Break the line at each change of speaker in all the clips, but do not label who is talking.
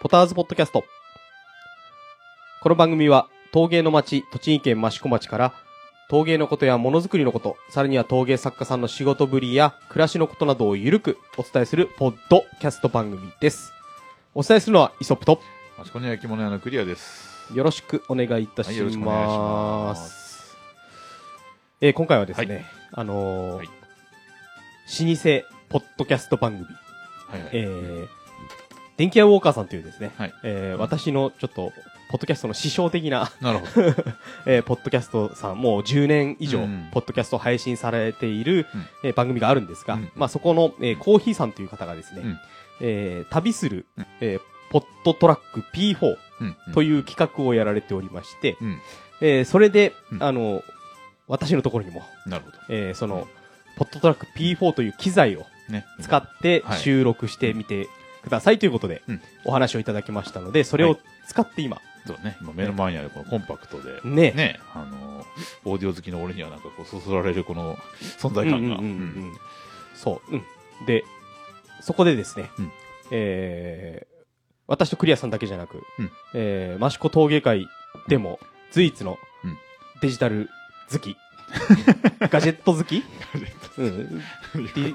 ポターズポッドキャスト。この番組は、陶芸の町、栃木県益子町から、陶芸のことやものづくりのこと、さらには陶芸作家さんの仕事ぶりや暮らしのことなどをゆるくお伝えするポッドキャスト番組です。お伝えするのはイソップと、
益子に焼き物屋のクリアです。
よろしくお願いいたし
はいよろしくお願いし
ま。
ます
えー今回はですね、
はい
あのー
はい
老舗ポッドキャスト番組、
はいはい。
えー、電気屋ウォーカーさんというですね、
はい
えー私のちょっと、ポッドキャストの師匠的な、
なるほど。
えーポッドキャストさん、もう10年以上、
うん
ポッドキャストを配信されている、
うん
えー番組があるんですが、
うん
まあそこの、えーコーヒーさんという方がですね、
うん
えー旅する、
うん
えーポッドトラック P4
うん。
と
い
いう企画をやられておりまして、
うん。
えーそれで、
うん
あの、私のところにも、
なるほど。
えーその、ポッドトラック P4 という機材を
ね。
使って
はい
収録してみてくださいということで
うん、
お話をいただきましたので、それを使って今、
そうね。今目の前にあるこのコンパクトで、
ね。
ね、あの、オーディオ好きの俺にはなんかこう、そそられるこの存在感が。
うんうんうんうん。そう、うん。で、そこでですね、
うん。
えー、私とクリアさんだけじゃなく、
うん。
えー、益子陶芸会でも随一の
うん
デジタル好き、ガジェット好き、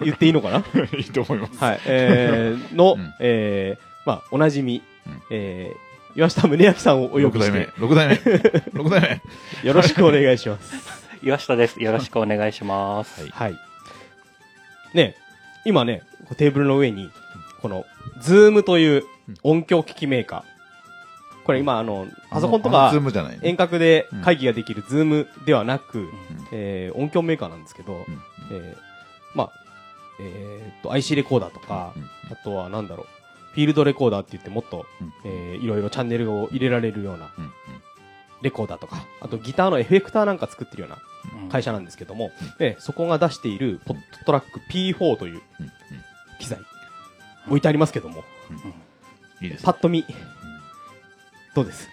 言っていいのかな？
いいと思います。
はい、えー、の、
うん
えー、まあ、おなじみ、
うん
えー、岩下宗明さんをお呼
六代目
びして、。
六代目。六代目。
よろしくお願いします。
岩下です。よろしくお願いします。
はい
はい。ね、今ね、テーブルの上に、この、ズームという音響機器メーカー。これ今、あの、パソコンとか。遠隔で会議ができるズームではなく、
ん。
えー音響メーカーなんですけど、
うん。
えーまあ、えーっと、IC レコーダーとか、
うん。
あとはなんだろう、フィールドレコーダーって言ってもっと、
うん。
えーいろいろチャンネルを入れられるようなレコーダーとか、あとギターのエフェクターなんか作ってるような
うん。
会社なんですけども、えーそこが出しているポットトラック P4 という機材、置いてありますけども、
いいですね。
パッと見、どうです。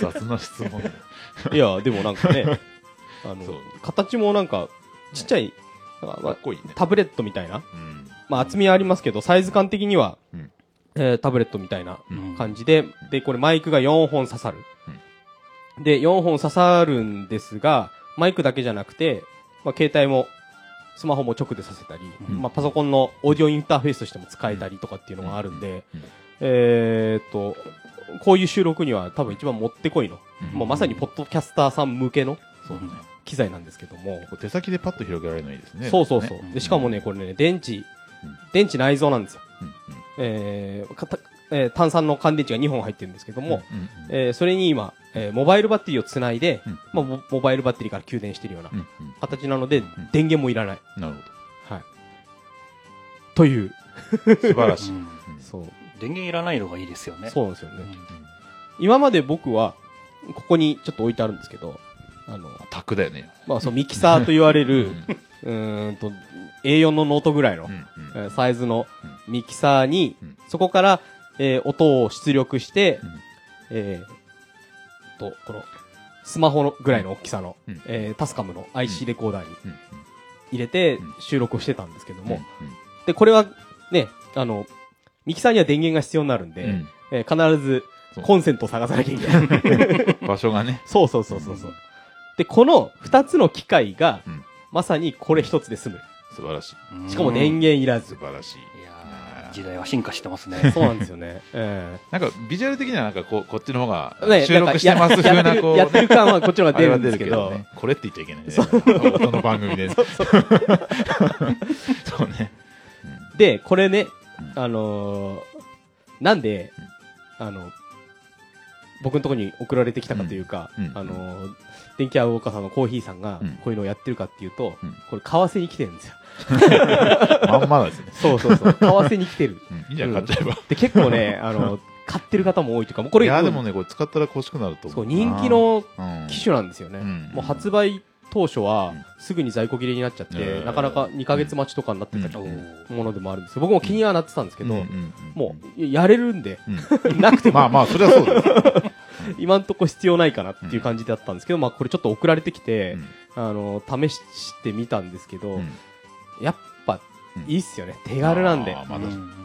雑な質問。
いや、でもなんかね、あの形もなんか、ちっちゃい、なんか
っこいいね。
タブレットみたいな、
うん。
まあ厚みはありますけど、サイズ感的には、
うん。
えータブレットみたいな
うん。
感じで、で、これマイクが4本刺さる。で、4本刺さるんですが、マイクだけじゃなくて、まあ携帯も、スマホも直でさせたり、
うん。
まあパソコンのオーディオインターフェースとしても使えたりとかっていうのがあるんで、
うん
えーっと、こういう収録には多分一番もってこいの、
うん
もうまさにポッドキャスターさん向けの
そうね。
機材なんですけども、
手先でパッと広げられるのいいですね。
そうそうそう。
ね
で、しかもね、これね、電池
うん、
電池内蔵なんですよ。
うんうん
えーかたえー炭酸の乾電池が2本入ってるんですけども、
うんうん
えーそれに今、えーモバイルバッテリーをつないで、
うん
まあモ、モバイルバッテリーから給電してるような
うんうん
形なので、電源もいらない。
なる
はい。という、
ほど。素晴らしい。
うん
そう、
電源いらないのがいいですよね。
そうなんですよね。
うん。
今まで僕は、ここにちょっと置いてあるんですけど、あの、
卓だよね。
まあ、そのミキサーと言われる、
うん。
うーんと、A4 のノートぐらいのサイズのミキサーに、
うん。
そこから、えー音を出力して、
うん。
えーと、この、スマホのぐらいの大きさの、
うん。
えータスカムの IC レコーダーに
うん。
入れて
うん。
収録をしてたんですけども、
うん。
で、これはね、あの、ミキサーには電源が必要になるんで、
うん
えー必ずコンセントを探さなきゃいけない。
場所がね。
そうそうそうそうそう。で、この二つの機械が、
うん
まさにこれ一つで済む。
素晴らしい。
うん
しかも電源いらず
素。晴らしい。
いやー時代は進化してますね。
そうなんですよね。え
なんか、ビジュアル的にはなんかこう、こっちの方が収録してます風な、こう、
やってる感はこっちの方が出るんですけど、
ね。これって言っちゃいけないね。この番組で。そう ね。
で、これね
う、
あのーなんで、あの、僕のところに送られてきたかというか、あのー電気屋ウォーカーさんのコーヒーさんが
うん
こういうのをやってるかっていうと、
うん
これ、為替に来てるんですよ。
まんまですね。
そうそうそう。為替に来てる。
うんいいじゃん、買っちゃえば。
で、結構ね、あの、買ってる方も多いというか、もうこれ、
いや、でもね、これ使ったら欲しくなると思
そう
う。
人気の
うん
機種なんですよね。
うん
もう発売当初は
うん。
すぐに在庫切れになっちゃって、
うん。
なかなか2ヶ月待ちとかになってた
うん。
ものでもあるんですけど、僕も気にはなってたんですけど、もうやれるんで、
うん。
なくても、
まあまあ、それはそうです。
今んとこ必要ないかなっていう感じだったんですけど、まあこれちょっと送られてきて、
うん。
あの、試してみたんですけど、
うん。
やっぱ
うん。
いいっすよね。手軽なんで。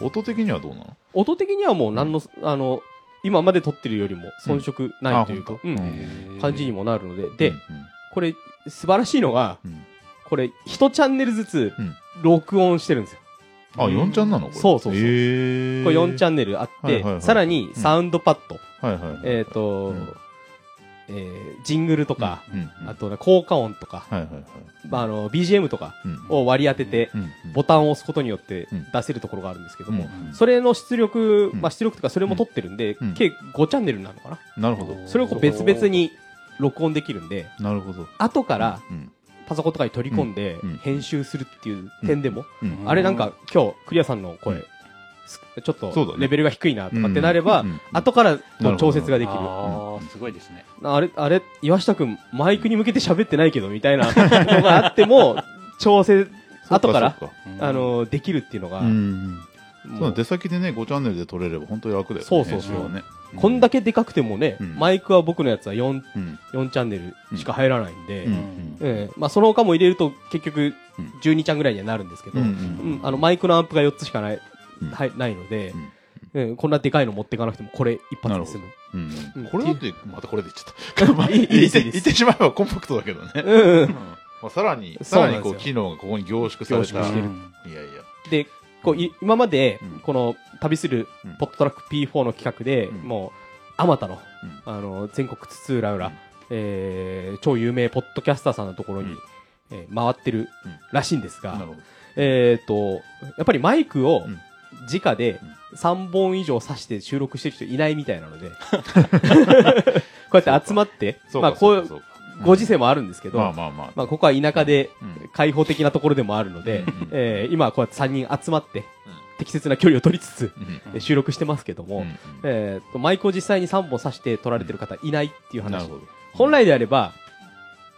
音的にはどうなの？
音的にはもう何の、あの、今まで撮ってるよりも遜色ないというか、感じにもなるので。で、
うん。
これ、素晴らしいのが、
うん。
これ、一チャンネルずつ
うん、
録音してるんですよ。
あ、4ちゃんなの？これ。
そうそうそう。
へー。
これ4チャンネルあって
はいはいは、い
さらにサウンドパッド、
はいはいはい。
えっと
うん、
えージングルとか、
うん、うん
あとね、効果音とか、
はいはいはい。
まああの、BGM とか
うん。
を割り当てて、
うん
ボタンを押すことによって
うん。
出せるところがあるんですけども、
うん
それの出力、
うん。
まあ出力とかそれも撮ってるんで、
うん。
計5チャンネルなのかな？
なるほど。
それをこう別々に録音できるんで、
なるほど。
後から
うん、
パソコンとかに取り込んで
うん
編集するっていう点でも、
うん。
あれなんか今日クリアさんの声、
うん。
すちょっとレベルが低いなとかってなれば、
うんうん
後からの調節ができる。
ああ、すごいですね。
あれ、あれ、岩下くん、マイクに向けて喋ってないけど、みたいなのがあっても、調整、後から、あ、の、できるっていうのが、
そっかう。ん。
も
そうう出先でね、5チャンネルで撮れれば本当に楽だよね。
そうそうそう。
ね。
こんだけでかくてもね、
うん。
マイクは僕のやつは4、
うん。
4チャンネルしか入らないんで、
うん。
ええ。まあその他も入れると結局
うん。
12ちゃんぐらいにはなるんですけど、
うん
あのマイクのアンプが4つしかない、
うん。
はい、ないので、
うん。
ええこんなでかいの持っていかなくてもこれ一発で済む。
うん。
うん。
これだって、またこれで言っちゃった。ま あ
いい
て
ですいいです。
言ってしまえばコンパクトだけどね。
うんうん
まあさらに、さらにこう、機能がここに凝縮された。
凝縮してる。
いやいや。
で、こうい今まで
うん、
この旅する
うん。
ポットトラック P4 の企画で、
うん。
もう、あまたの、
うん。
あの、全国津々浦々、
うん。
えー超有名ポッドキャスターさんのところに、
うん。
えー回ってる
うん。
らしいんですが。えっ、と、やっぱりマイクを
うん。
直で3本以上挿して収録してる人いないみたいなので、こうやって集まって、
そうか、
まあこうご時世もあるんですけど、
まあまあまあ。
まあここは田舎で
うん。
開放的なところでもあるので、
うん
えー今はこうやって3人集まって、適切な距離を取りつつ、収録してますけども、
うん
えーとマイクを実際に3本挿して撮られてる方いないっていう話。本来であれば、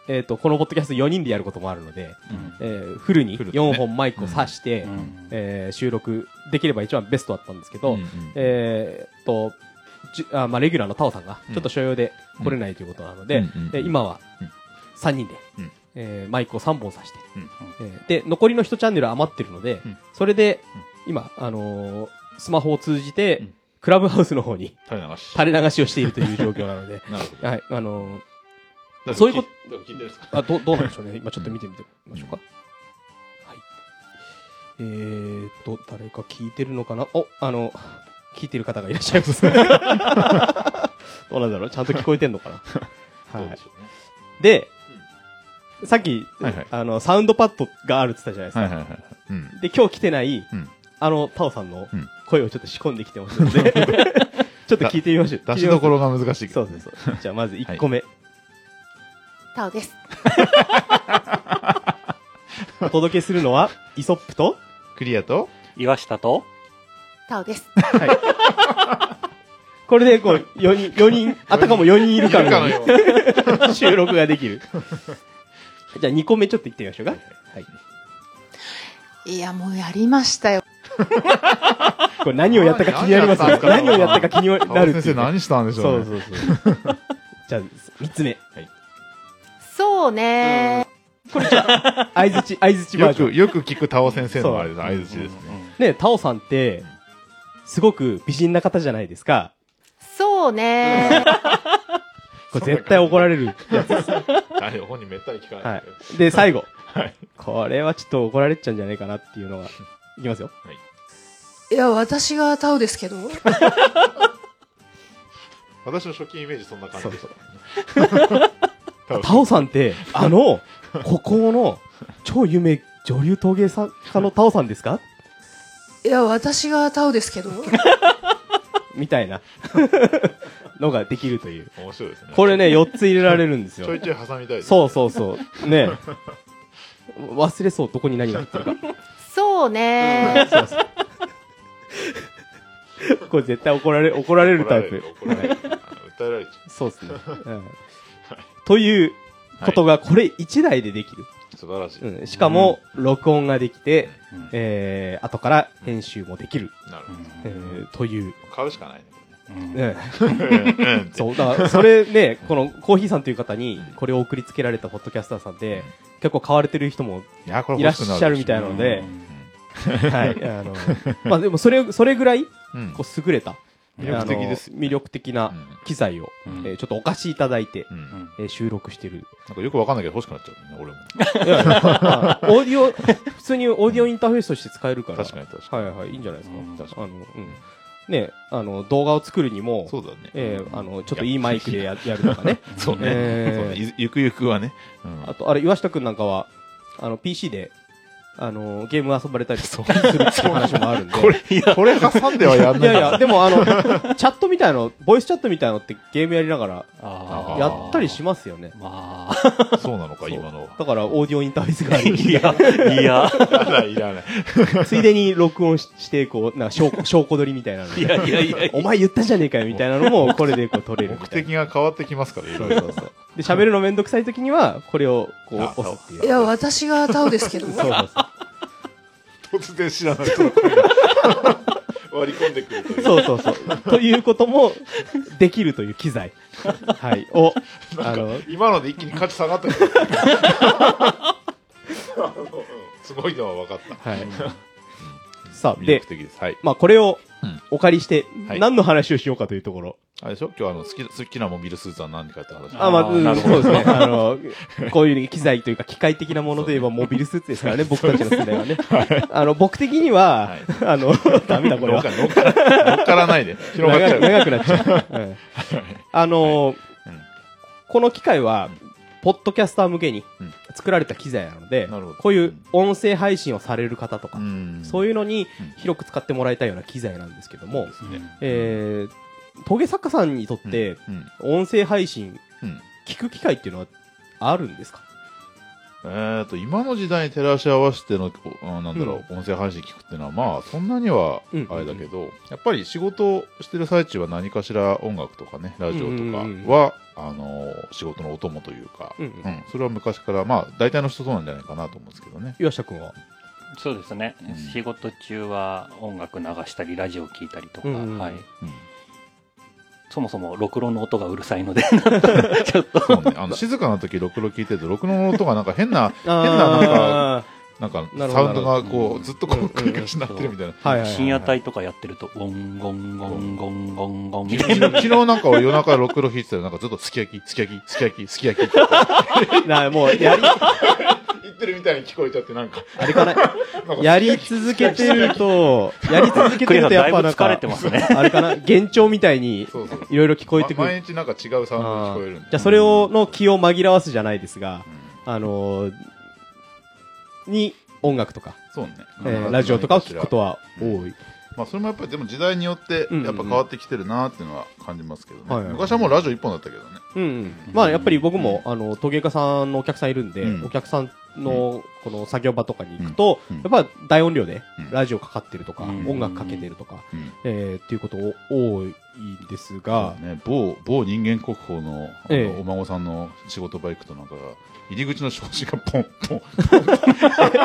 えっ、と、このポッドキャスト4人でやることもあるので、
うん。
えーフルに
フルでね。
4本マイクを挿して、
うん。
えー収録できれば一番ベストだったんですけど、えーっと、じゅあまあ、レギュラーのタオさんが
うん。
ちょっと所用で来れないということなので、
う
今は
うん
3人で、
うん
えーマイクを3本挿して、
うん
えーで、残りの1チャンネル余ってるので、
うん
それで、今、あのースマホを通じて、
うん
クラブハウスの方に
垂れ流し。
垂れ流しをしているという状況なので、
なるほど。
はい、あのそういうことあどどうなんでしょうね。今ちょっと見てみてみましょうか。はい。えーっと、誰か聞いてるのかな？お、あの、聞いてる方がいらっしゃいます。どうなんだろう？ちゃんと聞こえてんのかな？はい
で
さっき、
はいはい
あの、サウンドパッドがあるって言ったじゃないですか。
はいはいはい。うん。
で、今日来てない、
うん
あの、タオさんの
うん
声をちょっと仕込んできてますので、ちょっと聞いてみましょう。
出しどころが難しいけど
そうそうそう。じゃあまず1個目。
タオです。
お届けするのは、イソップと、
クリアと
岩下と、
タオです。
これでこう、4人、4人、あたかも4人いるかのよう
よう
に収録ができる。じゃあ2個目ちょっと行ってみましょうか。はい。
いや、もうやりましたよ。
これ何をやったか気になりますよね。何をやったか気になるっていうね。
生何したんでしょ
そうう
ね。
そうそう。じゃあ、3つ目。
そうね
相づち、相づちバージョン
よく、。よく聞くタオ先生のあれです、相づちですね。
ね、タオさんって、すごく美人な方じゃないですか。
そうね
これ絶対怒られるやつです。
あれ、本人めったに聞かな
はい
けど。
い。で、最後。
はい。
これはちょっと怒られちゃうんじゃないかなっていうのが、いきますよ。
いや、私がタオですけど。
私の初期イメージそんな感じで。
タオさんって、あの、孤高の超有名女流陶芸家のタオさんですか？
いや、私がタオですけど。
みたいなのができるという。
面白いですね。
これね、4つ入れられるんですよ
ちょ。いちょい挟みたいです。
そうそうそう。ね 忘れそう、どこに何が入ってるか。
そうね
そうそう。これ絶対怒られ、怒られるタイプ。
怒られる。怒られる訴えられちゃ
そうですね。うんということが、これ1台でできる。
う。素晴らしい。
うんしかも、録音ができて、
うん
えー、後から編集もできる。
なるほ
えー、という。
ど。買うしかないね。
うん
そう、だから、それね、このコーヒーさんという方に、これを送りつけられたポッドキャスターさんで、結構買われてる人も
いや、これ
いらっ
欲しくなる
しゃるみたいなので
うん、
はい。あの、まあでもそれ、それぐらい、
うん
こう、優れた、
魅力的です
魅力的な機材を、
うん
えーちょっとお貸しいただいて、
うん
うん
えー収録してる。
なんかよくわかんないけど欲しくなっちゃうね、俺も。
いやいやまあオーディオ、普通にオーディオインターフェースとして使えるから。
確かに確かに。
はいはい、いいんじゃないですか。
うん
確
あの、うん。ね、あの、動画を作るにも、
そうだね。
えーあの、ちょっといいマイクでややるとかね。
そうね。
えー
そうねゆゆくゆくはね。うん
あと、あれ、岩下くんなんかは、あの、PC で、あの、ゲーム遊ばれたりするっていう話もあるんで。
これ、これ挟んではやんない
いやいや、でもあの、チャットみたいの、ボイスチャットみたいのってゲームやりながらやったりしますよね。
まあ、
そうなのか、今の。
だから、オーディオインターフェースがある
いや、いや、
いらない、いらない。
ついでに録音しして、こう、なんか証拠、証拠撮りみたいなので
いやいやいやいや
お前言ったじゃねえかよみたいなのも、これでこう撮れる
目
みたいな。
的が変わってきますから、いろいろ。
そうそうそう。で、喋るのめんどくさい時には、これを、こう、
あ
押すっていう。
いや、私がタオですけど。
そうそうそう。
突然知らない人の声が割り込んでくるという。
そうそうそう。ということも、できるという機材。はい。を、あの、
今ので一気に価値下がったけどすごいのは分かった。
はい。さあ、
魅
で
力、的です。はい。
まあ、これを
うん
お借りして、
はい
何の話をしようかというところ。
あれでしょ？今日あの、好き、好きなモビルスーツは何かって話。
あ、まあ、うん
なるほど
そうですね。あの、こういう機材というか機械的なもので言えばモビルスーツですからね、僕たちの世代はね。あの、僕的には、
はい
あの、ダメだこれは
乗っか。乗っから乗っからないで。広がっちゃう。
長く長くなっちゃう。う んあの、
うん
この機械は、ポッドキャスター向けに
うん
作られた機材なので、
なるほど
こういう音声配信をされる方とか、
ん
そういうのに
うん
広く使ってもらいたいような機材なんですけども、
ですね。
えー、陶芸作家さんにとって、
うん。
音声配信、
うん。
聞く機会っていうのはあるんですか？
えっと、今の時代に照らし合わせての、なんだろう、音声配信聞くっていうのは、まあ、そんなには
うん、
あれだけど、やっぱり仕事をしてる最中は何かしら音楽とかね、ラジオとか
うんうんうん
は、あの、仕事のお供というか、
うん
う
うん
ん、それは昔から、まあ、大体の人そうなんじゃないかなと思うんですけどね。
岩下君は？
そうですね
うん。
仕事中は音楽流したり、ラジオ聞いたりとか、
うんうん
はい。
うん。
そもそも、録音の音がうるさいので、ちょっと、
ね。あの、静かな時、ろくろ聞いてると、ろくろの音がなんか変な、
変
ななんかなんか、サウンドがこ
う
ずっとこう、
うん
繰り返しになってるみたいな。
深夜帯とかやってると、ゴンゴンゴンゴンゴンゴンみた
昨日
いな。
昨日なんか俺夜中ろくろ弾いてたら、なんかずっとすき焼き、すき焼き、すき焼き、すき焼き
なもう、やり、
言ってるみたいに聞こえちゃって、なんか。
あれかな、やり続けてると、やり続けてるとやっぱなんか
だいぶ疲れて、ますね。
あれかな、幻聴みたいに。いろいろ聞こえてく
ま
る。
毎日なんか違うサウンドが聞こえるんで。
じゃあそれを、の気を紛らわすじゃないですが、あのーに音楽とか、
そうね。
えーラジオとかを聞くことは多い。
まあそれもやっぱりでも時代によって
うんうん
やっぱ変わってきてるなっていうのは感じますけどね。昔はもうラジオ一本だったけどね。
うんうん。まあやっぱり僕も、あの、陶芸家さんのお客さんいるんで、
うん
お客さんのこの作業場とかに行くと、やっぱ大音量で
うん。
ラジオかかってるとか、
うん。
音楽かけてるとか、
うん。
えーっていうこと多いんですが、
ね、某、某人間国宝のお孫さんの仕事場行くとなんか、入り口の障子がポンポ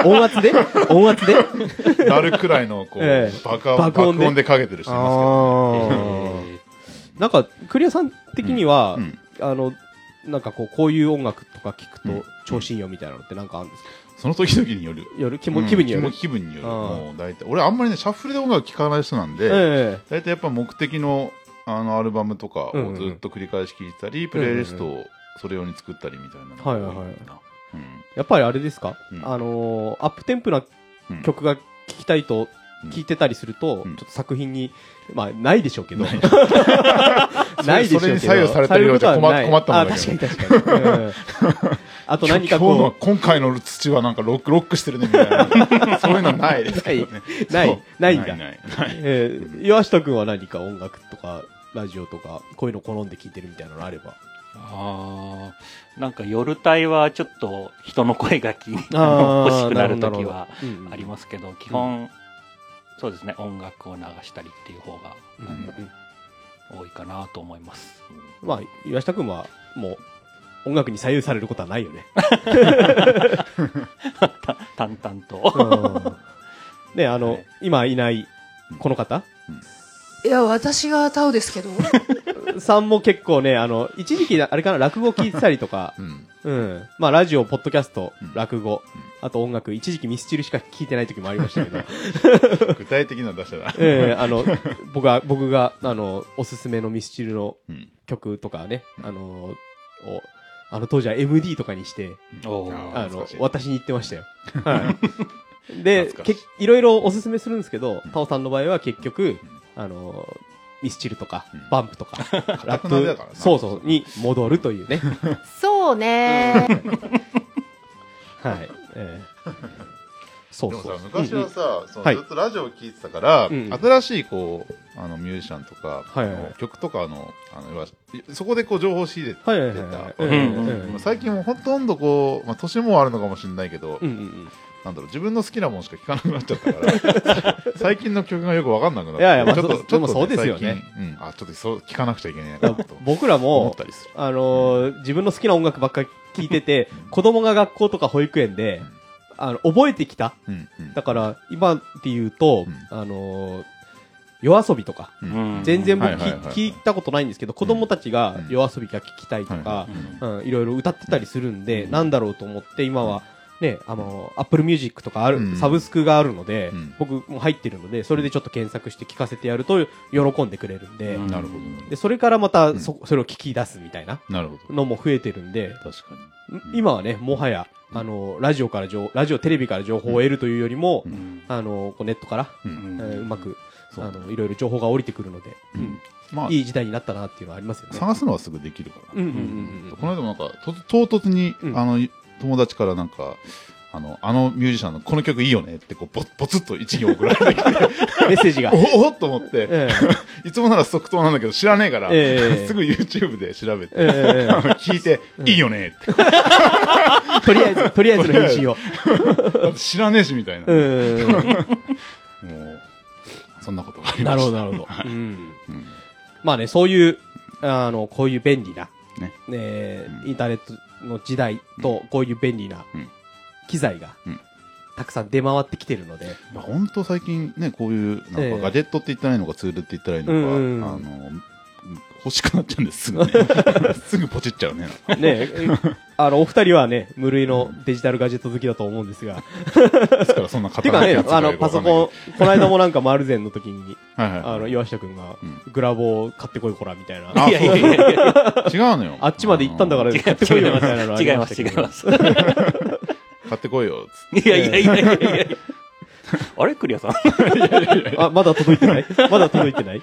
音圧で？音圧で？
ンなるくらいのこう、
ええ。
爆音
で？
爆音でかけてる人います
あ
え
ーなんか、クリアさん的には、あの、なんかこう、こういう音楽とか聞く
うん。
と調子いいよみたいなのってなんかあるんですか？
その時々による。
夜、気も気分による。
うん。気分による。もう大体。俺あんまりね、シャッフルで音楽聴かない人なんで、
え
大体やっぱ目的のあのアルバムとかを
うんうん
ずっと繰り返し聴いたり、プレイリストをそれ用に作ったりみたいなのが多
はいはいはい。
なうん。
やっぱりあれですか、
うん。
あのーアップテンポな
うん。
曲が聴きたいと
うん
聞いてたりすると、
うん。
ちょっと作品に、まあ、ないでしょうけど。
ない。
ないでしょうけど。
それに左右されてるようじゃ困困ったもん
あ、
だけど。
確かに確かに。うん。あと何かこ
今回の土はなんかロックロックしてるねみたいな。そういうのないですけどね。
う、ない。ないんだ。
ないない。ない。
えー、岩下くんは何か音楽とか、ラジオとか、こういうの好んで聴いてるみたいなのあれば。
ああ、なんか夜帯はちょっと人の声がき欲しくなる
なるほど
時はありますけど、基本、そうですね、音楽を流したりっていう方が多いかなと思います。
まあ、岩下くんは、もう、音楽に左右されることはないよね。
た淡々と。
ね、あの、
はい
今いない、この方？
いや、私がタオですけど。
さんも結構ね、あの、一時期、あれかな、落語聞いてたりとか、
うん
うん。まあ、ラジオ、ポッドキャスト
うん、
落語、あと音楽、一時期ミスチルしか聴いてない時もありましたけど、
具体的なの出したら。
ええあの、僕が、僕が、あの、おすすめのミスチルの
うん。
曲とかね、あの、を、あの当時は MD とかにして、
あ
あの私に言ってましたよ。はい。で、
い
けいろいろおすすめするんですけど、タオさんの場合は結局、あの、ミスチルとか
うん、
バンプとか、ラッ
くなりだからな
そうそう、に戻るというね。
そうね。
はい。ええ。そうそう。
でもさ、。昔はさ、その
はい。
ずっとラジオを聞いてたから、
うん
新しいこう、あの、ミュージシャンとか、
はいはい。
曲とかの、あの、そこでこう情報を仕入れてた。
はいはいはい
最近もうほとんどこう、まあ、年もあるのかもしれないけど、
うんうん
なんだろう、自分の好きなものしか聴かなくなっちゃったから、最近の曲がよくわかんなくなって。
いやいやまあ
ちょっと、ちょっと、
そうですよね。
うん、あ、ちょっとそう、聴かなくちゃいけない
うん
なと
僕ら
思
も。あのー自分の好きな音楽ばっかり聴いてて、子供が学校とか保育園で、あの、覚えてきた。
うん、うん。
だから、今って言うと、
う
あのー YOASOBI とか、
うん。
全然僕、聞いたことないんですけど、子供たちが
うん。
YOASOBI が聞きたいとかいろいろ歌ってたりするんで、
うん。
なんだろうと思って、今は、ね、あの、 Apple Music とかある、
うん
サブスクがあるので、
うん
僕も入ってるので、それでちょっと検索して聞かせてやると、喜んでくれるんで、
うん
なるほどね。
で、それからまた、
ん
そ、それを聞き出すみたいな
なるほど。
のも増えてるんで、
確かに。
今はね、もはや、あの、ラジオから情、ラジオ、テレビから情報を得るというよりも、あの、こうネットから、
う。
まく、あの、いろいろ情報が降りてくるので、
まあ、
いい時代になったなっていうのはありますよね。
探すのはすぐできるから。
うんうんうんうん
この間もなんか、と唐突に、
うん
あの、友達からなんか、あの、あのミュージシャンのこの曲いいよねって、こう、ぽ、ぽつっと一行送られてきて、
メッセージが。
おおっと思って、
え
いつもなら即答なんだけど知らねえから、
ええ
すぐ YouTube で調べて、聞いて、いいよねって。
え とりあえず、とりあえずの返信を。
知らねえしみたいな。
うん。
もう、そんなことがありました。
なるほど、なるほど。まあね、そういう、あの、こういう便利な、
ね
ね
うん
インターネットの時代と、こういう便利な
うん。
機材が
うん、
たくさん出回ってきてるので、
本当最近ね、こういう、なんか
ええ。
ガジェットって言ったらいいのか、ツールって言ったらいいのか、あの、欲しくなっちゃうんです、すぐね。すぐポチっちゃうね。
ね、あの、お二人はね、無類のデジタルガジェット好きだと思うんですが、
ですからそんな
てかね
硬いやつ、が
あの、パソコン、この間もなんかマルゼンの時に、
はい
あの、岩下くんが
うん、
グラボを買ってこいこら、みたいな。
あ
いやいやいやいや
違うのよ。
あっちまで行ったんだから
違う
買ってこいよ、みたいなのあ
違います。違います。
買ってこいよ、つって。
いやいやいやいやいやいや。あれクリアさん？
あ、まだ届いてない？まだ届いてない？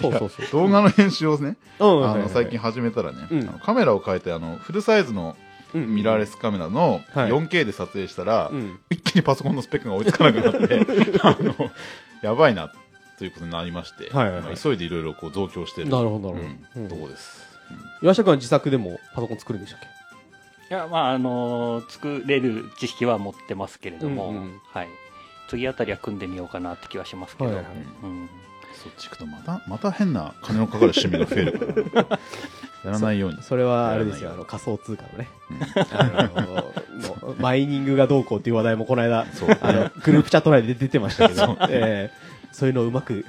そうそうそう。
動画の編集をね、
うん。
あの最近始めたらね、
うん。
あのカメラを変えてあのフルサイズの
うん。
ミラーレスカメラの
はい。
4K で撮影したら、
うん。
一気にパソコンのスペックが追いつかなくなって あのやばいなということになりまして、急いでいろいろこう増強してる。
なるほど、なる
うん。
ほど。
とこです、
岩下くんは自作でもパソコン作るんでしたっけ？
いや、まあ、あのー作れる知識は持ってますけれども、はい。次あたりは組んでみようかなって気はしますけど、
はいはいはい。
うん
そっち行くとまたまた変な金のかかる趣味が増えるから。やらないように。
それはあれですよ、あの仮想通貨のね。あののマイニングがどうこうっていう話題もこの間、
そう。
あの、グループチャット内で出てましたけど、えーそういうのをうまく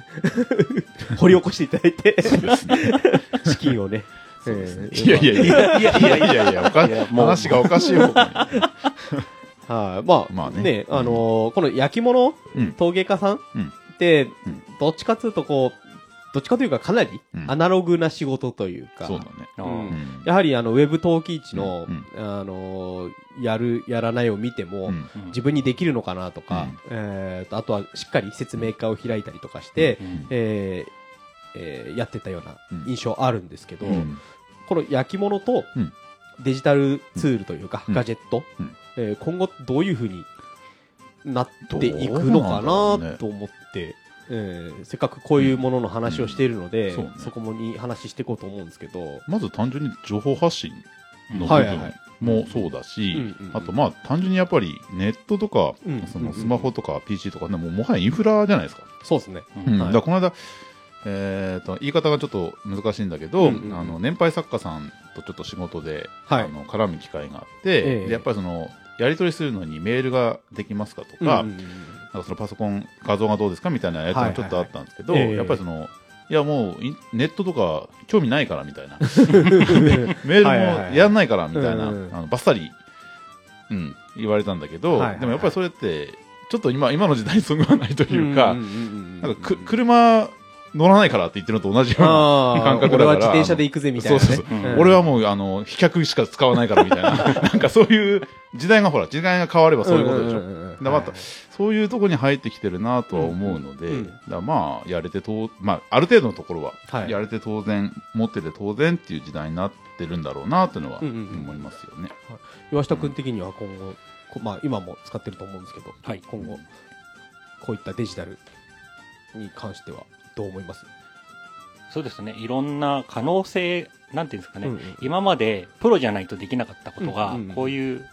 掘り起こしていただいて、資金をね。えー
いやいやいやいやいやいやいやおか話がおかしい方向に
はい、まあ、
まあね
ね、あのーこの焼き物
うん
陶芸家さん
うん
って
うん、
どっちかというとこう、どっちかというかかなり
うん。
アナログな仕事というか、
そうだね。
あー。
うん。
うん。
やはりあの、ウェブ陶器市の、
うん。
あのーやる、やらないを見ても、
うん。
自分にできるのかなとか、えーとあとはしっかり説明会を開いたりとかして、
うん。
えーえーやってたような
うん。
印象あるんですけど、
うん。
この焼き物と
うん。
デジタルツールというか、
うん。
ガジェット、
うん。
えー今後どういうふうになっていくのか
な
と思って、えーせっかくこういうものの話をしているので、
うん。そうね。
そこもに話していこうと思うんですけど、
まず単純に情報発信の部分もそうだし
うんうんうん。
あとまあ単純にやっぱりネットとか
うん。
そのスマホとか PC とかねもうもはやインフラじゃないですか。
そうですね。
うん。
はい。
だこの間、えー、と言い方がちょっと難しいんだけど、
うんうんうん。
あの年配作家さんとちょっと仕事で、
はい。
あの絡む機会があって、
え
やっぱりそのやり取りするのにメールができますかとか,、
うんうんうん
そのパソコン画像がどうですかみたいなやつがちょっとあったんですけど、
はいはいはいええ。
やっぱりそのいやもうネットとか興味ないからみたいな。メールもやんないからみたいな、あのバッサリうん、言われたんだけど、
はいはいはい。
でもやっぱりそれって、ちょっと今、今の時代にそぐわないというか、
んんん。
なんかく、車乗らないからって言ってるのと同じような感覚だから。
俺は自転車で行くぜみたいな、ね。
そうそうそう。
うん。
俺はもう、あの、飛脚しか使わないからみたいな、なんかそういう、時代がほら、時代が変わればそういうことでしょ。
んんんん。
だからまたそういうところに入ってきてるなとは思うので、
うん。うん
だからまあ、やれてと、まあ、ある程度のところは、
はい。
やれて当然、持ってて当然っていう時代になってるんだろうなというのは
うんうんうん。
思いますよね。
岩下君的には今後、こまあ今も使ってると思うんですけど、
はい。
今後、こういったデジタルに関してはどう思います
そうですね。いろんな可能性、なんていうんですかね。
うんうん
今までプロじゃないとできなかったことが、
うんうんうん
こういう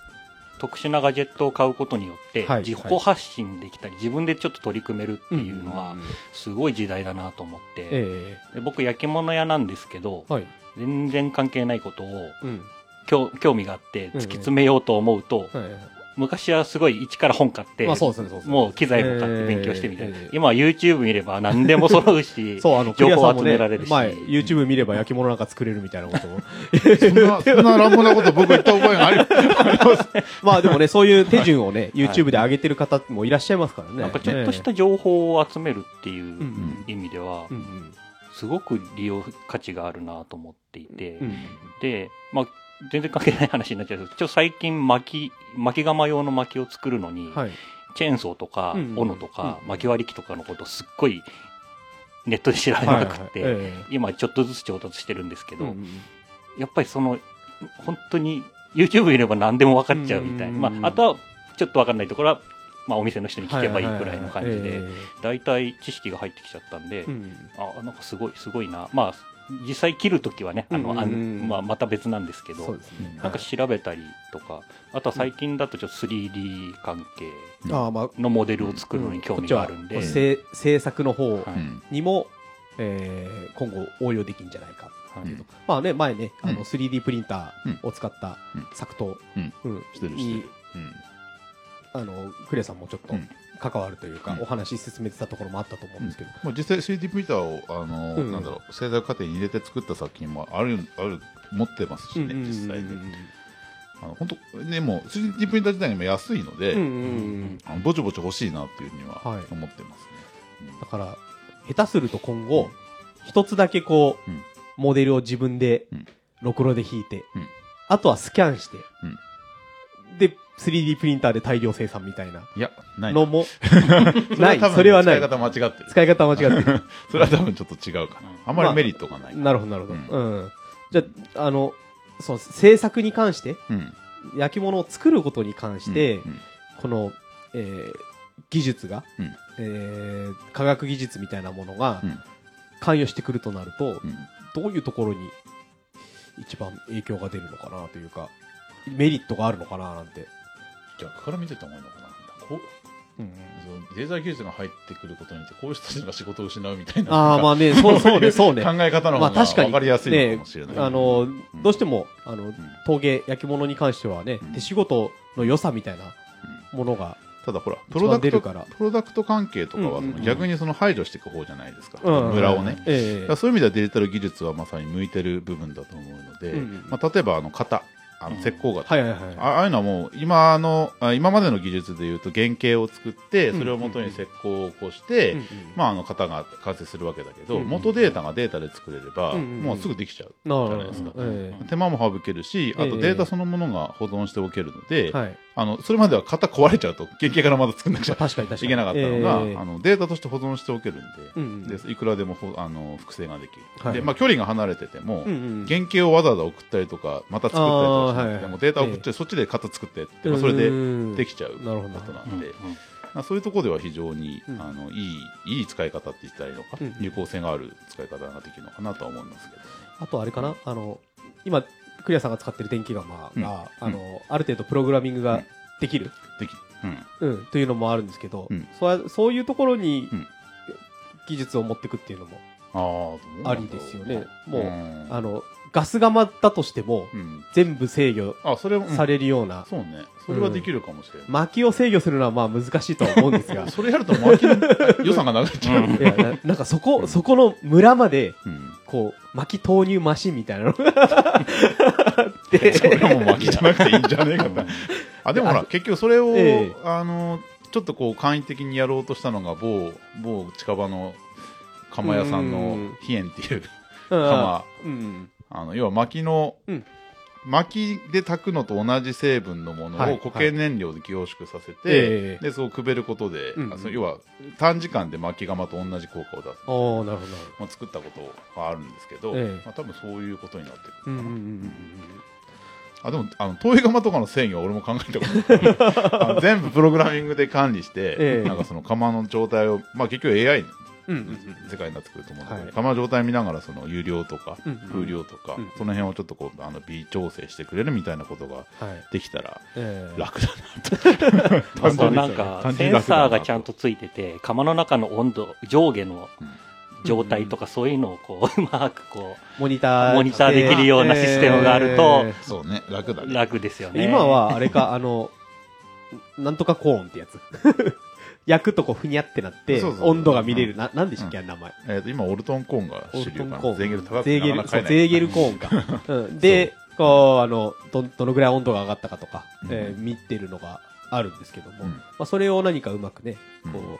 特殊なガジェットを買うことによって、
はい
自己発信できたり、自分でちょっと取り組めるっていうのはすごい時代だなと思って、
え
で僕焼き物屋なんですけど
え、はい。
全然関係ないことを
うん。
興興味があって
うん
突き詰めようと思うと、
はいはい
昔はすごい一から本買って、
まあそうですね、そうですね。
もう機材も買って勉強してみたいな、
ええ
今は YouTube 見れば何でも揃うし
そう、あの、
情報集められるし、
前、YouTube 見れば焼き物なんか作れるみたいなことを。
そんな、そんな乱暴なこと僕言った覚えがあります。
まあでもね、そういう手順をね、YouTube で上げてる方もいらっしゃいますからね。
なんかちょっとし
え
た情報を集めるってい
ん
う意味では
え、うんうん
すごく利用価値があるなと思っていて、
うん
で、まあ、全然関係ない話になっちゃう。けど、ちょ最近巻き、巻き釜用の薪を作るのに、
はい。
チェーンソーとか、
うん
斧とか、
うん
巻き割り機とかのことすっごいネットで調べまくって、
はいはいはい。え
今ちょっとずつ調達してるんですけど、
えうんうん。
やっぱりその、本当に YouTube 見れば何でも分かっちゃうみたい。な。
うん
まあ、あとはちょっと分かんないところは、まあお店の人に聞けばいいくらいの感じで、大体知識が入ってきちゃったんで、
えうん。
あ、なんかすごい、すごいな。まあ、実際切るときはね、あの、あ
うんうんうん。
んまあ、また別なんですけど
ね。
なんか調べたりとか、あとは最近だとちょっと 3D 関係
ああ、まあ、
のモデルを作るのに興味があるんで、
こっちは制制作の方
はい。
うん
にも、えー今後応用できるんじゃないか。
はい。
うん
まあね、前ね、あ
うん。
の 3D プリンターを使った
うん。
作刀、
うん。
うん。
してるして
に
る。うん。
あの、クレさんもちょっと
うん
関わるというか、
うん。
お話進めてたところもあったと思うんですけど、
まあ、実際 3D プリンターを、あの、
うん。
なんだろう、製材過程に入れて作った作品もある、ある、持ってますしね、実際に。あの、本当ね、もう 3D プリンター自体にも安いので、ぼちぼち欲しいなっていうふうには
はい。
思ってますね。
だから、下手すると今後、一つだけこう、
うん。
モデルを自分で
うん、
ろくろで引いて、
うん。
あとはスキャンして、で、3D プリンターで大量生産みたいない
や、ない。
のも、
そ
ないそれはない
使い方間違ってる。
使い方間違ってる。
それは多分ちょっと違うかな。あんまりメリットがない。
なるほど、なるほど。
う
うん。じゃあ、あの、そう、制作に関して、
うん。
焼き物を作ることに関して、
うん
この、えー技術が、
うん
えー科学技術みたいなものが
うん
関与してくるとなると、
うん
どういうところに一番影響が出るのかなというか、メリットがあるのかななんて。
逆から見てた方がいいのかな。こう、そのデータ技術が入ってくることによって、こういう人たちが仕事を失うみたいな。
ああ、まあね、そうそうね、そうね。
考え方の方が
まあ確かに
分かりやすいのかもしれない。
あの、
ん
どうしても、あの、
うん
陶芸、焼き物に関してはね、
うん
手仕事の良さみたいなものが、
ただほら、プ
一
ロダクト。プロダクト関係とかは
うんうんうん
逆にその排除していく方じゃないですか。
うん
村をね。
ええ
だからそういう意味ではデジタル技術はまさに向いてる部分だと思うので、
うんうん
まあ、例えばあの型、あの
うん。
石膏型、
はいはいはい。
あああいうのはもう今のあ今までの技術でいうと原型を作って
うん
それを元に石膏を起こして、
うんうん。
まあ、あの型が完成するわけだけど、
うん。うん
元データがデータで作れれば、
うんうん
もうすぐできちゃうじゃないですか。
え
手間も省けるしあ
え。え
とデータそのものが保存しておけるので、
えはい。
あのそれまでは型壊れちゃうと原型からまた作んなくちゃ。いけなかったのが、
ええ。
あのデータとして保存しておけるんで,、
うんうん。
でいくらでもほあの複製ができる、
はい
でまあ、距離が離れてても、
うんうん。
原型をわざわざ送ったりとかまた作ったりとかしなくてもデータを送って、そっちで型作ってって、まあそれでで
き
きちゃうことな
うんん
で、まあ、そういうところでは非常に、
うん。
あのいいいい使い方って言ったらいいのか、
うん
有効性がある使い方ができるのかなとは思いますけど。
あとあれかな？あの、今、クリアさんが使ってる電気釜が、
うん。
あの、ある程度プログラミングができる、
できうん。
うん、というのもあるんですけど、
うん。
そうやそういうところに
うん。
技術を持っていくっていうのも
あ
りですよね。もう、
ん。
あの、ガス釜だとしても、
うん。
全部制御
あそれも、うん。
されるような、
そうね。それはできるかもしれない、
薪を制御するのはまあ難しいとは思うんですが、
それやると薪の予算がなくなっちゃう、
うん。
いやななんかそこ、そこの村まで
うん。
こう、薪投入マシンみたいなの。が
それはもう巻きじゃなくていいんじゃねえかと。あ、でもほら、結局それを、
ええ。
あの、ちょっとこう簡易的にやろうとしたのが、某、某近場の釜屋さん
う
の
ん。
飛燕っていう
うん。
釜、
うん。
あの、要は薪の、
うん。
薪で炊くのと同じ成分のもの
はい
を固形燃料で凝縮させて、
ええ
で、そうくべることで、要は短時間で薪窯と同じ効果を出す。
おー、なるほど。
まあ、作ったことがあるんですけど、
ええ。
まあ、多分そういうことになってくるかな。
うんうんうん
あでもあの遠い窯とかの制御は俺も考えたことある あの全部プログラミングで管理して、
ええ。
なんかその窯の状態を、まあ、結局 AI 世界になってくると思うんだけど、
はい
窯の状態見ながらその有料とか
うん
風量とか、
うん
その辺をちょっとこうあの微調整してくれるみたいなことが
はい。
できたら
ええ
楽だなと。
あとなんか、センサーがちゃんとついてて、釜の中の温度、上下の状態とかそういうのをこう、うまくこ
モニター。
モニターできるようなシステムがあると
え
そうね楽だ
楽ですよ
え
ね。
今は、あれか、あの、なんとかコーンってやつ。焼くとこうふにゃってなって、温度が見れる。な、なんでしたっけ、あの名前。
えー、と今オルトンコーンが
オ
主流かな。
ルトンコーン。
ゼーゲル高く
ゼーゲル、ゼーゲルコーンか。うん、で、こう、あの、ど、どのぐらい温度が上がったかとか、
うん。
えー見てるのがあるんですけども、
うん。
まあ、それを何かうまくね、
うん。
こう、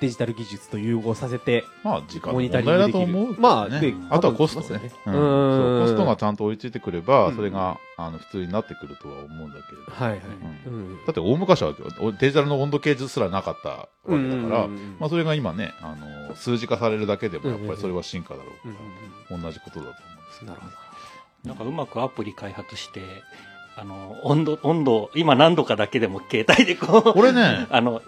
デジタル技術と融合させて、
まあ時間の
モニタ
問題
リングできる
だと思うけどね。
まあで
あとはコストね。
多分
うん
うん
そうコストがちゃんと追いついてくれば、
うん
それがあの普通になってくるとは思うんだけれど。
はいはい。
う
うん
だって大昔はデジタルの温度計すらなかったわけだから、
うん
まあそれが今ね、あの、数字化されるだけでもやっぱ
うん
りそれは進化だろう
うん
から、同じことだと思うんですけど。
なるほど。
なんかうまくアプリ開発して、あの、温度、温度、今何度かだけでも携帯でこう、
これね、
あの、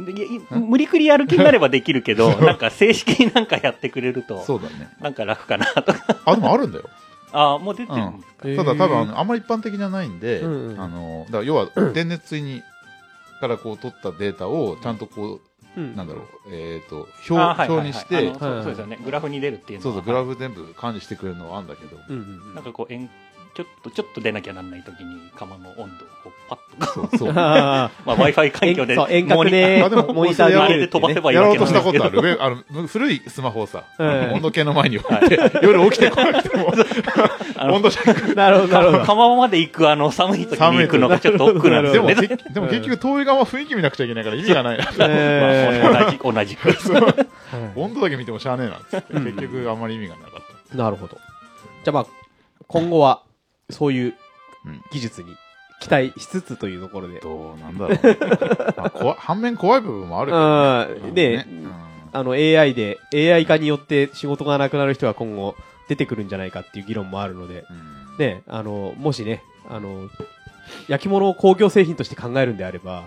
無理くりやる気になればできるけど、なんか正式になんかやってくれると、
そうだね。
なんか楽かなとか。
あ、でもあるんだよ。
ああ、もう出てるんですか。
ただ多分あんまり一般的じゃないんで、
うんうん
あの、だから要は 電熱水に、からこう取ったデータをちゃんとこう、
うん
なんだろう、えっ、と、
あ
表、表にして、
あのそう
はい
そうですよね。グラフに出るっていうのは。
そうそう、グラフ全部管理してくれるのはあるんだけど、
うんうん
なんかこう、円ちょっと、ちょっと出なきゃなんないときに、釜の温度をこうパッと、
そうそう。
あ
まあ Wi-Fi 環境で、
そう遠隔で
まあでも
モニターで
あれで飛ばせばいい
やろうとしたことあ。る。上あの古いスマホをさ、
ええ
温度計の前に置いて、夜起きてこなくても、温度チェック。
なるほど、なるほど。
釜まで行くあの寒い時に行くのがちょっと億劫なんですよね。
けでも結局遠い側は雰囲気見なくちゃいけないから意味がないな。
え
まあ同じ、同じ
温度だけ見てもしゃあねえなっつって。結局あんまり意味がなかっ
なるほど。じゃあまあ、今後は、そういう
うん。
技術に期待しつつというところで。
た。。どうなんだろう。ね。まあ怖い反面怖い部分もあるけど
うん。で、
うん。
あの AI で、AI 化によって仕事がなくなる人が今後出てくるんじゃないかっていう議論もあるので、
うん。
ね、あの、もしね、あの、焼き物を工業製品として考えるんであれば、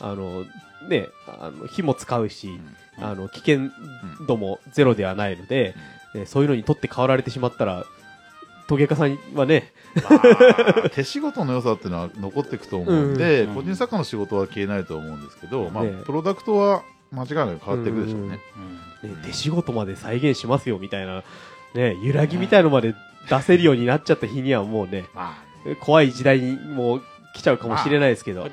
あの、ね、あの、火も使うし、
うん。
あの、危険度もゼロではないので、ねそういうのに取って代わられてしまったら、陶芸家さんはね、
まあ手仕事の良さっていうのは残っていくと思うんで、
うん。
個人作家の仕事は消えないと思うんですけど、まあ
ね、
プロダクトは間違いなく変わっていくでしょうね。
うん。
ね手仕事まで再現しますよみたいな、ね、揺らぎみたいのまで出せるようになっちゃった日にはもうね、
ま
怖い時代にもう来ちゃうかもしれないですけど、
あ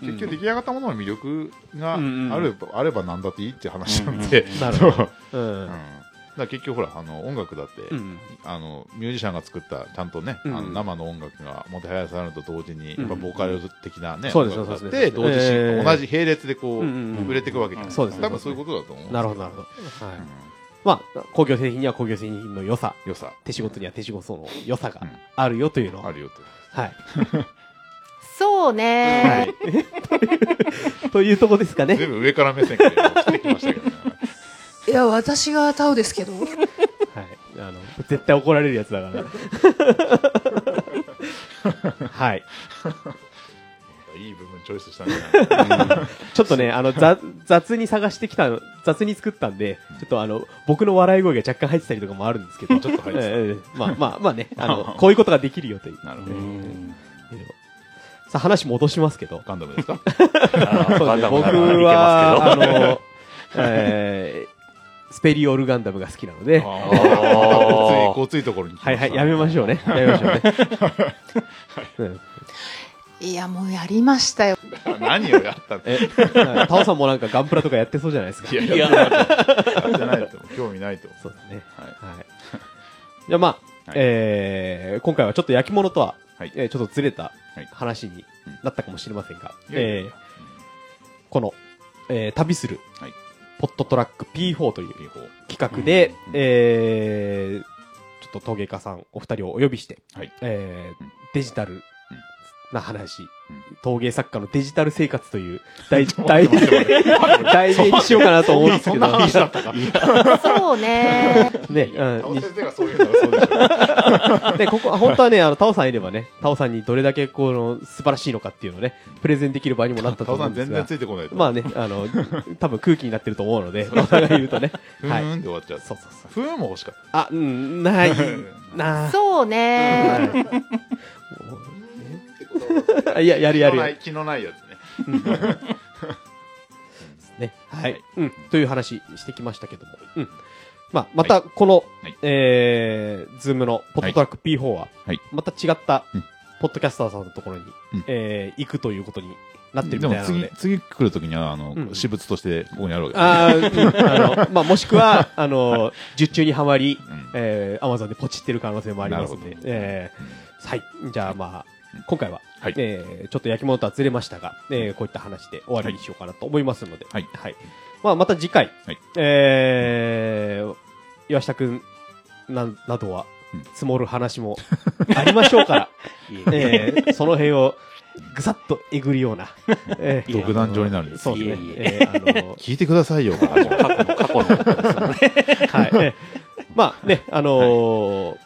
結局出来上がったものの魅力があ
うんうん
る、あれば何だっていいって話なんで、
うん
なるほど。う。
うん。
ん。
だ結局ほらあの音楽だって、
うん。
あのミュージシャンが作ったちゃんとね、
うん
あの生の音楽がもてはやされると同時に、
うん
やっぱボーカル的なね、
そうです
音楽
そう
同時進
えー
同じ並列でこう、
うんうんうん
売れていくわけじゃない
そう
です
多分そういうことだと思うんですよ
なるほど、なるほど。はい。
うん
まあ、工業製品には工業製品の良さ、
良さ
手仕事には手仕事の良さが
うん
あるよというのを、
あるよと。
はい。
そうね。
というとこですかね。
全部上から目線から来てきましたけどね。
いや、私がタオですけど。
はい。あの、絶対怒られるやつだから。はい。
いい部分チョイスしたんじゃない
ちょっとね、あの、雑雑に探してきたの、雑に作ったんで、ちょっとあの、僕の笑い声が若干入ってたりとかもあるんですけど、
ちょっと入ってた
ええまあまあまあね、あの、こういうことができるよという。
なるほど。
うん
さあ、話戻しますけど、
ガンダムですか？
ですね僕は、あ。の、えースペリオルガンダムが好きなので、
ああ、ごつい、ごついところに来ました
はいはい、やめましょうね。やめましょうね。うん
いや、もうやりましたよ。
何をやったんだ
え、タオさんもなんかガンプラとかやってそうじゃないですか。
い。や、やってないやってないと興味ないと。
そうですね。
はい。
はい。じゃあまあ、
はい
えー、今回はちょっと焼き物とは、
はい
えーちょっとずれた
はい
話になったかもしれませんが、
いやい
えーこの、えー旅する、
はい
ポットトラック P4 という
P4
企画で、
うん
えー、ちょっと陶芸家さんお二人をお呼びして、
はい。
えー
うん。
デジタルな話、
うん
陶芸作家のデジタル生活という題題
待って待って待って
題名にしようかなと思うんですけど、
そ
うね。
ね、うん
タオ先生がそういうのがそうでしょ。
で、ここ、本当はね、あの、タオさんいればね、タオさんにどれだけ、この、素晴らしいのかっていうのをね、プレゼンできる場合にもなったと
タオさ
思うんんですが
全然つ。いてこないと。
まあね、あの、多分空気になってると思うので、タオさんが言うとね。
ふ
はい。
ーんで終わっちゃう。
そうそうそう。
ふーんも欲しかっ
あ、うん、ない、なあ。
そうね。
いや、やるやるやる。
気のないやつね。
ね。は
はいい。
うん。という話してきましたけども。うん。まあ、また、この
はい、
えー、 Zoom の PodTrak P4 は
はい、
また違った
うん、
ポッドキャスターさんのところに
うん、
えー、行くということになってる
でも次
みたいなので。、
次来るときには、あの
う、ん
私物としてここにあるわけですね。
ああの、まあ、もしくは、あの、受注にはまり、
うん
えー、アマゾンでポチってる可能性もありますのでえー、はい。じゃあまあ、今回は、
はい。
えー、ちょっと焼き物とはずれましたが、えー、こういった話で終わりにしようかなと思いますので、
はい。
はい。まあ、また次回、
はい。
えー、岩下くんな、などは
うん、
積もる話もありましょうから、
いえ
ー、その辺を、ぐさっとえぐるような、えー
独壇場になるんです
そうですね。
いえ
あの、
聞いてくださいよ。
過去の過去の。
はい。えまあね、あのー、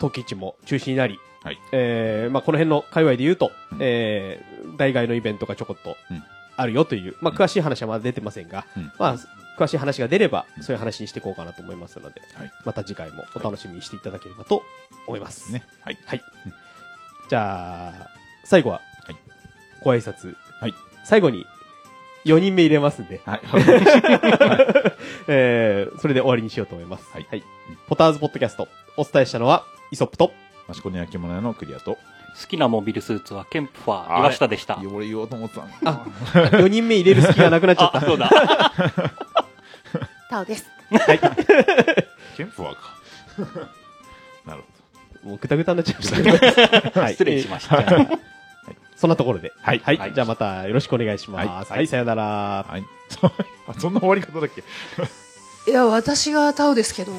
陶器市も中止になり、
はい
えーまあこの辺の界隈で言うと、
うん
えー、代替のイベントがちょこっと
うん
あるよという、まあ詳しい話はまだ出てませんが、
うん
まあ詳しい話が出れば、そういう話にしていこうかなと思いますので、
はい
また次回もお楽しみにしていただければと思います。
ね。はい。
はい。じゃあ、最後は、
はい
ご挨拶。
はい
最後に、4人目入れますんで、
はい。
えー、それで終わりにしようと思います。
はい
ポターズポッドキャスト、お伝えしたのは、イソップと、
益子の焼き物屋のクリアと。
好きなモビルスーツはケンプファー、
あ
岩下でした。
俺言おうと思ってたの
あ4人目入れる隙がなくなっちゃっ
あ、
た。
そうだ。
タオです。
ケンプはか。なるほ
もうぐたぐたになっちゃいました。はい
失礼しました。
そんなところで。はい。はい。
はい
じゃあまたよろしくお願いします。はい、さよなら。
ど。はい。あそんな終わり方だっけ？
いや、私がタオですけど。